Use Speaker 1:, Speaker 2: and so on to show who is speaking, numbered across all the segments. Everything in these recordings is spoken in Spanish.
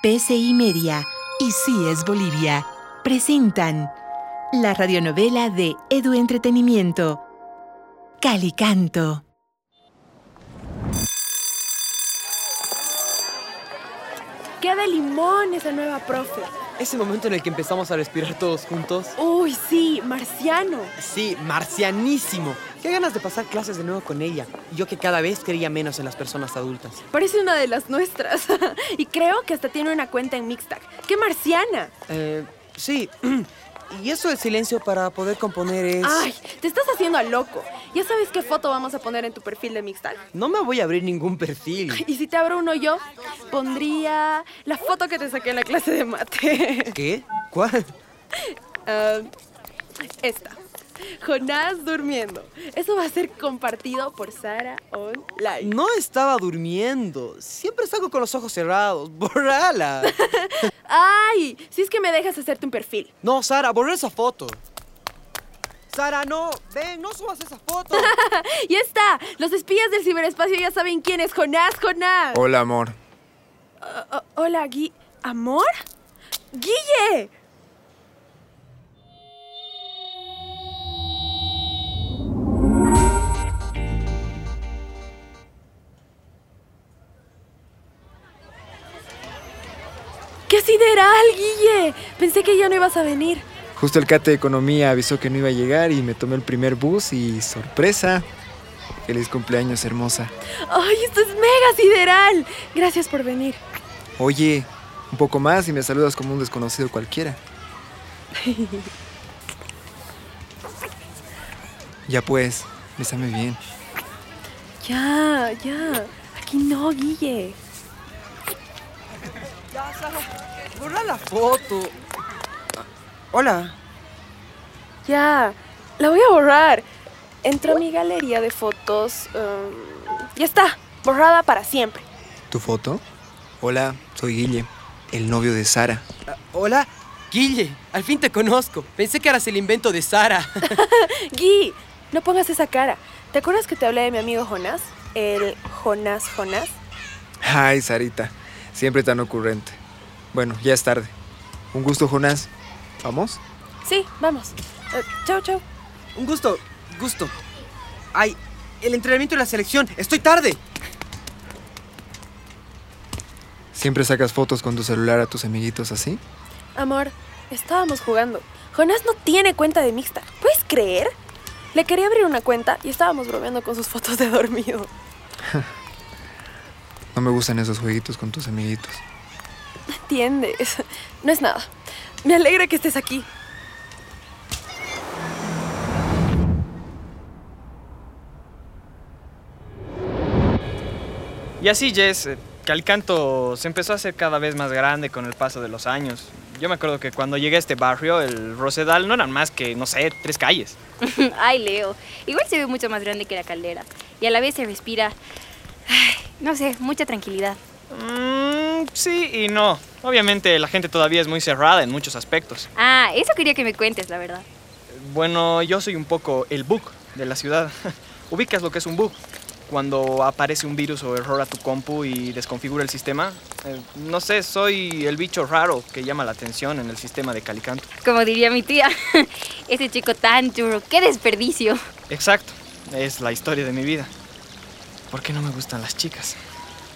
Speaker 1: PCI Media y Sí es Bolivia presentan la radionovela de Edu Entretenimiento, Calicanto.
Speaker 2: ¡Qué de limón esa nueva profe!
Speaker 3: Ese momento en el que empezamos a respirar todos juntos.
Speaker 2: Uy, sí, marciano.
Speaker 3: Sí, marcianísimo. Qué ganas de pasar clases de nuevo con ella. Yo que cada vez creía menos en las personas adultas.
Speaker 2: Parece una de las nuestras. y creo que hasta tiene una cuenta en Mixtag. ¡Qué marciana!
Speaker 3: Eh, sí. Y eso del silencio para poder componer es...
Speaker 2: Ay, te estás haciendo a loco. ¿Ya sabes qué foto vamos a poner en tu perfil de Mixtag?
Speaker 3: No me voy a abrir ningún perfil.
Speaker 2: Y si te abro uno yo, pondría la foto que te saqué en la clase de mate.
Speaker 3: ¿Qué? ¿Cuál?
Speaker 2: Ah, esta. Jonás durmiendo. Eso va a ser compartido por Sara Online.
Speaker 3: No estaba durmiendo. Siempre salgo con los ojos cerrados. Borrala.
Speaker 2: ¡Ay! Si es que me dejas hacerte un perfil.
Speaker 3: No, Sara, borra esa foto. Sara, no. Ven, no subas esa foto.
Speaker 2: ¡Ya está! Los espías del ciberespacio ya saben quién es Jonás, Jonás.
Speaker 4: Hola, amor.
Speaker 2: Ah, ah, hola, Gui... ¿Amor? ¡Guille! Sideral, Guille! Pensé que ya no ibas a venir.
Speaker 4: Justo el cate de economía avisó que no iba a llegar y me tomé el primer bus y sorpresa. Feliz cumpleaños, hermosa.
Speaker 2: ¡Ay, esto es mega sideral! Gracias por venir.
Speaker 4: Oye, un poco más y me saludas como un desconocido cualquiera. ya pues, bésame bien.
Speaker 2: Ya, ya. Aquí no, Guille.
Speaker 3: Borra la foto. Hola.
Speaker 2: Ya, la voy a borrar. Entro a mi galería de fotos. um, ya está, borrada para siempre.
Speaker 4: ¿Tu foto? Hola, soy Guille, el novio de Sara.
Speaker 3: Ah, Hola. Guille, al fin te conozco. Pensé que eras el invento de Sara.
Speaker 2: Gui, no pongas esa cara. ¿Te acuerdas que te hablé de mi amigo Jonás? El Jonás Jonás.
Speaker 4: Ay, Sarita, siempre tan ocurrente. Bueno, ya es tarde. Un gusto, Jonás. ¿Vamos?
Speaker 2: Sí, vamos. Eh, chau, chau.
Speaker 3: Un gusto, gusto. Ay, el entrenamiento y la selección. Estoy tarde.
Speaker 4: ¿Siempre sacas fotos con tu celular a tus amiguitos así?
Speaker 2: Amor, estábamos jugando. Jonás no tiene cuenta de mixta. ¿Puedes creer? Le quería abrir una cuenta y estábamos bromeando con sus fotos de dormido.
Speaker 4: No me gustan esos jueguitos con tus amiguitos.
Speaker 2: ¿Entiendes? No es nada. Me alegra que estés aquí.
Speaker 5: Y así, Jess, eh, Calicanto se empezó a hacer cada vez más grande con el paso de los años. Yo me acuerdo que cuando llegué a este barrio, el Rosedal no eran más que, no sé, tres calles.
Speaker 6: Ay, Leo. Igual se ve mucho más grande que la caldera. Y a la vez se respira, ay, no sé, mucha tranquilidad.
Speaker 5: Mm, sí y no. Obviamente la gente todavía es muy cerrada en muchos aspectos.
Speaker 6: Ah, eso quería que me cuentes, la verdad.
Speaker 5: Bueno, yo soy un poco el bug de la ciudad. ¿Ubicas lo que es un bug? Cuando aparece un virus o error a tu compu y desconfigura el sistema. Eh, no sé, soy el bicho raro que llama la atención en el sistema de Calicanto.
Speaker 6: Como diría mi tía, ese chico tan churro, qué desperdicio.
Speaker 5: Exacto, es la historia de mi vida. ¿Por qué no me gustan las chicas?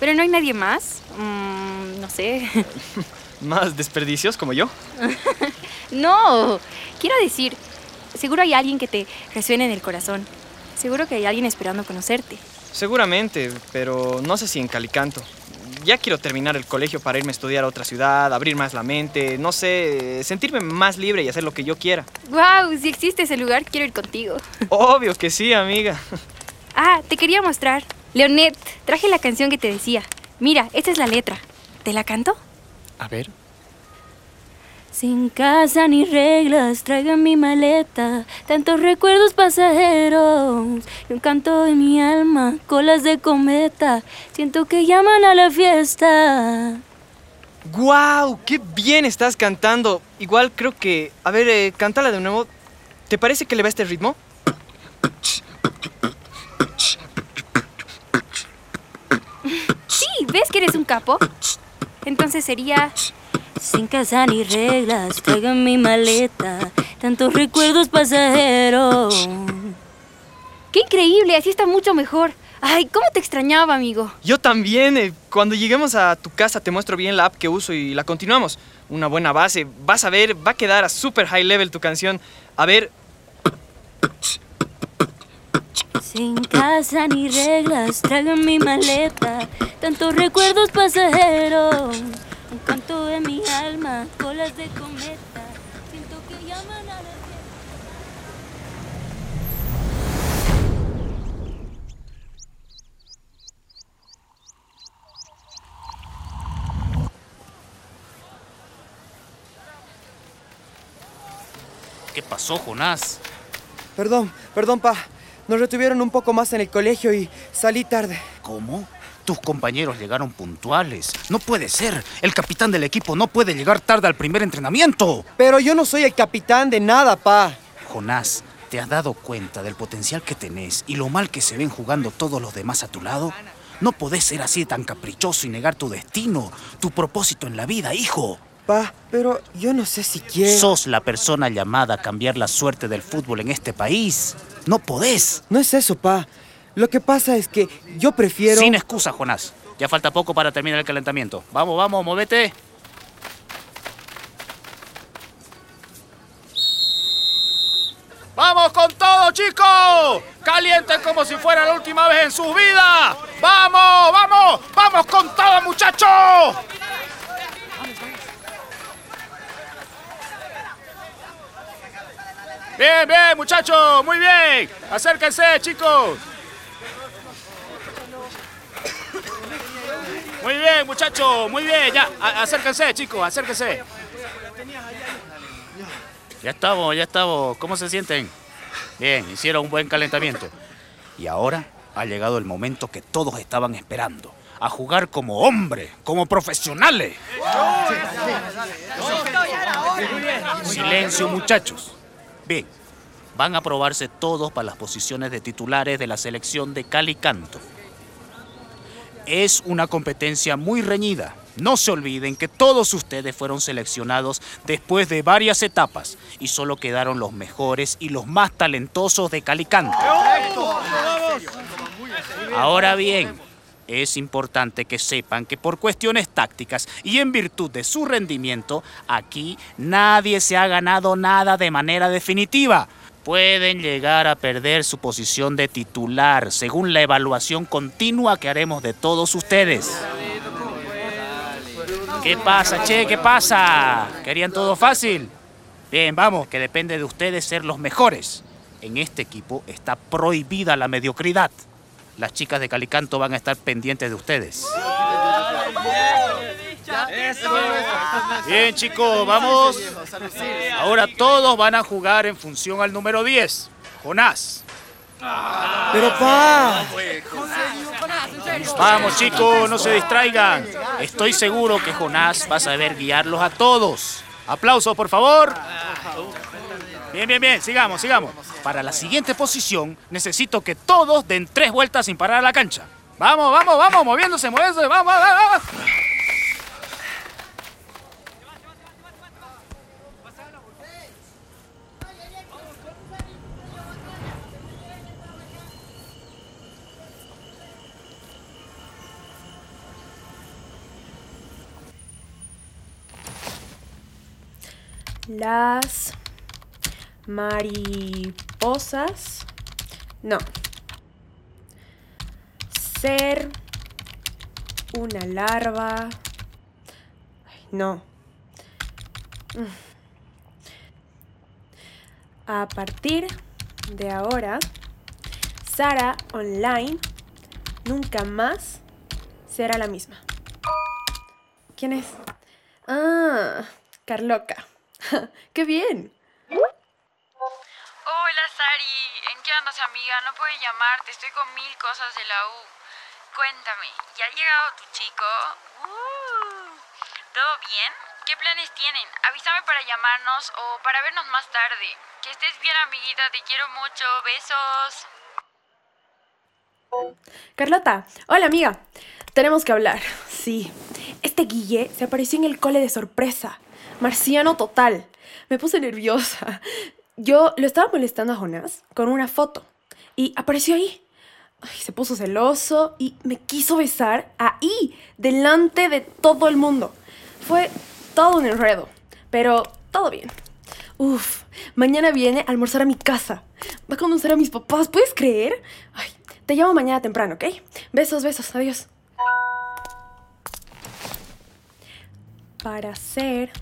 Speaker 6: Pero no hay nadie más. Mm, no sé.
Speaker 5: ¿Más desperdicios como yo?
Speaker 6: No, quiero decir, seguro hay alguien que te resuene en el corazón. Seguro que hay alguien esperando conocerte.
Speaker 5: Seguramente, pero no sé si en Calicanto. Ya quiero terminar el colegio para irme a estudiar a otra ciudad, abrir más la mente, no sé, sentirme más libre y hacer lo que yo quiera.
Speaker 6: Wow, si existe ese lugar, quiero ir contigo.
Speaker 5: Obvio que sí, amiga.
Speaker 6: Ah, te quería mostrar. Leonet, traje la canción que te decía. Mira, esta es la letra. ¿Te la canto?
Speaker 5: A ver.
Speaker 6: Sin casa ni reglas, traigo en mi maleta tantos recuerdos pasajeros y un canto de mi alma, colas de cometa. Siento que llaman a la fiesta.
Speaker 5: ¡Guau! ¡Qué bien estás cantando! Igual creo que... A ver, eh, cántala de nuevo. ¿Te parece que le va este ritmo?
Speaker 6: Sí, ¿ves que eres un capo? Entonces sería... Sin casa ni reglas, traigan mi maleta, tantos recuerdos pasajeros. ¡Qué increíble! Así está mucho mejor. Ay, ¿cómo te extrañaba, amigo?
Speaker 5: Yo también. eh, Cuando lleguemos a tu casa te muestro bien la app que uso y la continuamos. Una buena base. Vas a ver, va a quedar a super high level tu canción. A ver,
Speaker 6: Sin casa ni reglas, traigan mi maleta, tantos recuerdos pasajeros. Un canto de mi alma, colas de cometa, siento que llaman a la...
Speaker 7: ¿Qué pasó, Jonás?
Speaker 3: Perdón, perdón, pa. Nos retuvieron un poco más en el colegio y salí tarde.
Speaker 7: ¿Cómo? Tus compañeros llegaron puntuales. No puede ser. El capitán del equipo no puede llegar tarde al primer entrenamiento.
Speaker 3: Pero yo no soy el capitán de nada, pa.
Speaker 7: Jonás, ¿te has dado cuenta del potencial que tenés y lo mal que se ven jugando todos los demás a tu lado? No podés ser así tan caprichoso y negar tu destino, tu propósito en la vida, hijo.
Speaker 3: Pa, pero yo no sé si quiero.
Speaker 7: Sos la persona llamada a cambiar la suerte del fútbol en este país. No podés.
Speaker 3: No es eso, pa. Lo que pasa es que yo prefiero...
Speaker 7: Sin excusa, Jonás. Ya falta poco para terminar el calentamiento. Vamos, vamos, móvete. ¡Vamos con todo, chicos! ¡Calienten como si fuera la última vez en sus vidas! ¡Vamos, vamos! ¡Vamos con todo, muchachos! Bien, bien, muchachos, muy bien. Acérquense, chicos. Muy bien, muchachos, muy bien. Ya, acérquense, chicos, acérquense. Ya estamos, ya estamos. ¿Cómo se sienten? Bien, hicieron un buen calentamiento. Y ahora ha llegado el momento que todos estaban esperando. A jugar como hombres, como profesionales. Silencio, muchachos. Bien, van a probarse todos para las posiciones de titulares de la selección de Cali Canto. Es una competencia muy reñida. No se olviden que todos ustedes fueron seleccionados después de varias etapas y solo quedaron los mejores y los más talentosos de Cali Canto. Ahora bien, es importante que sepan que por cuestiones tácticas y en virtud de su rendimiento, aquí nadie se ha ganado nada de manera definitiva. Pueden llegar a perder su posición de titular según la evaluación continua que haremos de todos ustedes. ¿Qué pasa, che? ¿Qué pasa? ¿Querían todo fácil? Bien, vamos, que depende de ustedes ser los mejores. En este equipo está prohibida la mediocridad. Las chicas de Calicanto van a estar pendientes de ustedes. Bien, chicos, vamos. Ahora todos van a jugar en función al número 10, Jonás.
Speaker 3: Pero, pa.
Speaker 7: Vamos, chicos, no se distraigan. Estoy seguro que Jonás va a saber guiarlos a todos. Aplausos, por favor. Bien, bien, bien, sigamos, sigamos. Para la siguiente posición, necesito que todos den tres vueltas sin parar a la cancha. Vamos, vamos, vamos, moviéndose, moviéndose, vamos, vamos, vamos.
Speaker 2: Las mariposas. No. Ser una larva. No. Mm. A partir de ahora, Sara Online nunca más será la misma. ¿Quién es? Ah, Carloca. ¡Qué bien!
Speaker 8: Hola Sari, ¿en qué andas amiga? No puedo llamarte, estoy con mil cosas de la U. Cuéntame, ¿ya ha llegado tu chico? Uh, ¿Todo bien? ¿Qué planes tienen? Avísame para llamarnos o para vernos más tarde. Que estés bien amiguita, te quiero mucho, besos.
Speaker 2: Carlota, hola amiga. Tenemos que hablar. Sí. Este Guille se apareció en el cole de sorpresa. Marciano total. Me puse nerviosa. Yo lo estaba molestando a Jonás con una foto y apareció ahí. se puso celoso y me quiso besar ahí, delante de todo el mundo. Fue todo un enredo, pero todo bien. Uf, mañana viene a almorzar a mi casa. Va a conocer a mis papás, ¿puedes creer? Ay, te llamo mañana temprano, ¿ok? Besos, besos, adiós. Para hacer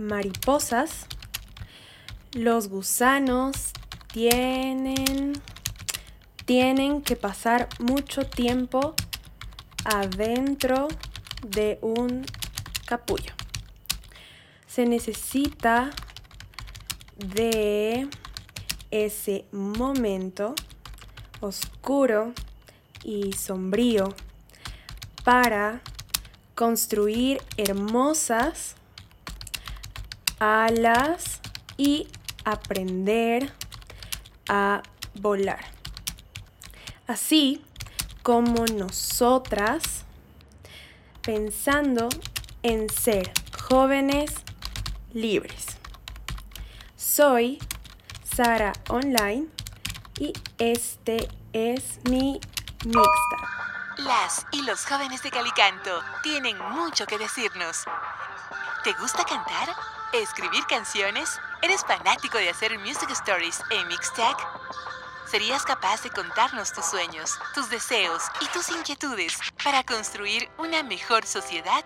Speaker 2: mariposas, los gusanos tienen, tienen que pasar mucho tiempo adentro de un capullo. Se necesita de ese momento oscuro y sombrío para construir hermosas alas y aprender a volar. Así como nosotras, pensando en ser jóvenes libres. Soy Sara Online y este es mi mixta.
Speaker 1: Las y los jóvenes de Calicanto tienen mucho que decirnos. ¿Te gusta cantar? ¿Escribir canciones? ¿Eres fanático de hacer music stories en Mixtag? ¿Serías capaz de contarnos tus sueños, tus deseos y tus inquietudes para construir una mejor sociedad?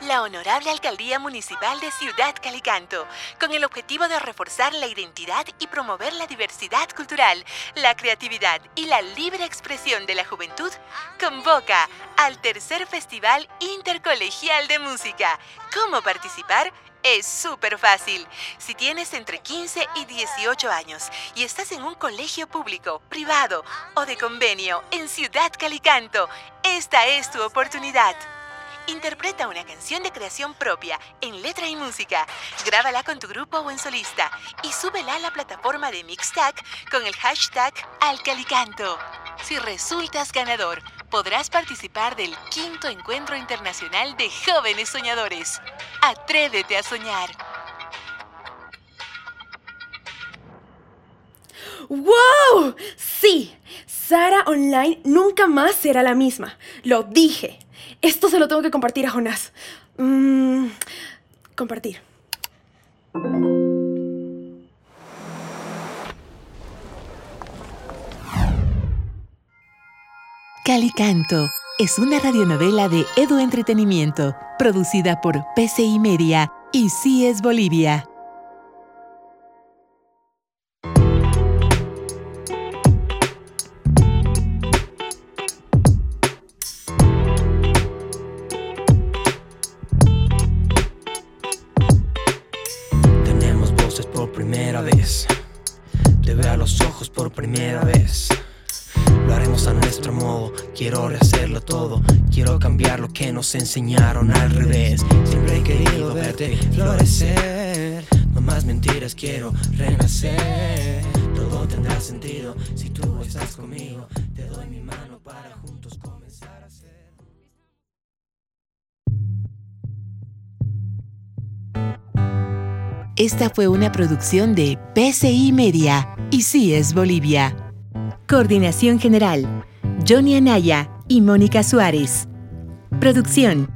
Speaker 1: la Honorable Alcaldía Municipal de Ciudad Calicanto, con el objetivo de reforzar la identidad y promover la diversidad cultural, la creatividad y la libre expresión de la juventud, convoca al tercer Festival Intercolegial de Música. ¿Cómo participar? Es súper fácil. Si tienes entre 15 y 18 años y estás en un colegio público, privado o de convenio en Ciudad Calicanto, esta es tu oportunidad. Interpreta una canción de creación propia en letra y música. Grábala con tu grupo o en solista y súbela a la plataforma de Mixtag con el hashtag Alcalicanto. Si resultas ganador, podrás participar del quinto encuentro internacional de jóvenes soñadores. Atrévete a soñar.
Speaker 2: ¡Wow! Sí, Sara Online nunca más será la misma. Lo dije. Esto se lo tengo que compartir a Jonás. Mm, compartir.
Speaker 1: Calicanto es una radionovela de Edu Entretenimiento, producida por PCI Media y CIES Bolivia.
Speaker 9: Quiero rehacerlo todo, quiero cambiar lo que nos enseñaron al revés. Siempre he querido verte florecer, no más mentiras, quiero renacer. Todo tendrá sentido si tú estás conmigo. Te doy mi mano
Speaker 1: Esta fue una producción de PCI Media y CIES Bolivia. Coordinación General Johnny Anaya y Mónica Suárez. Producción,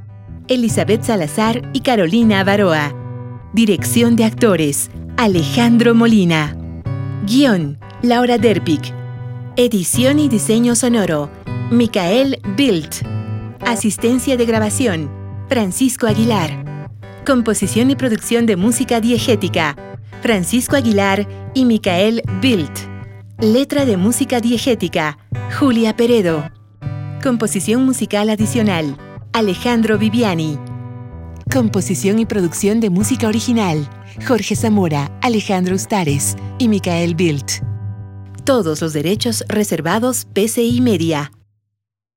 Speaker 1: Elizabeth Salazar y Carolina Avaroa. Dirección de actores, Alejandro Molina. Guión, Laura Derpic. Edición y diseño sonoro, Micael Bilt. Asistencia de grabación, Francisco Aguilar. Composición y producción de música diegética, Francisco Aguilar y Micael Bilt. Letra de música diegética, Julia Peredo. Composición musical adicional, Alejandro Viviani. Composición y producción de música original, Jorge Zamora, Alejandro Ustares y Micael Bilt. Todos los derechos reservados PCI Media.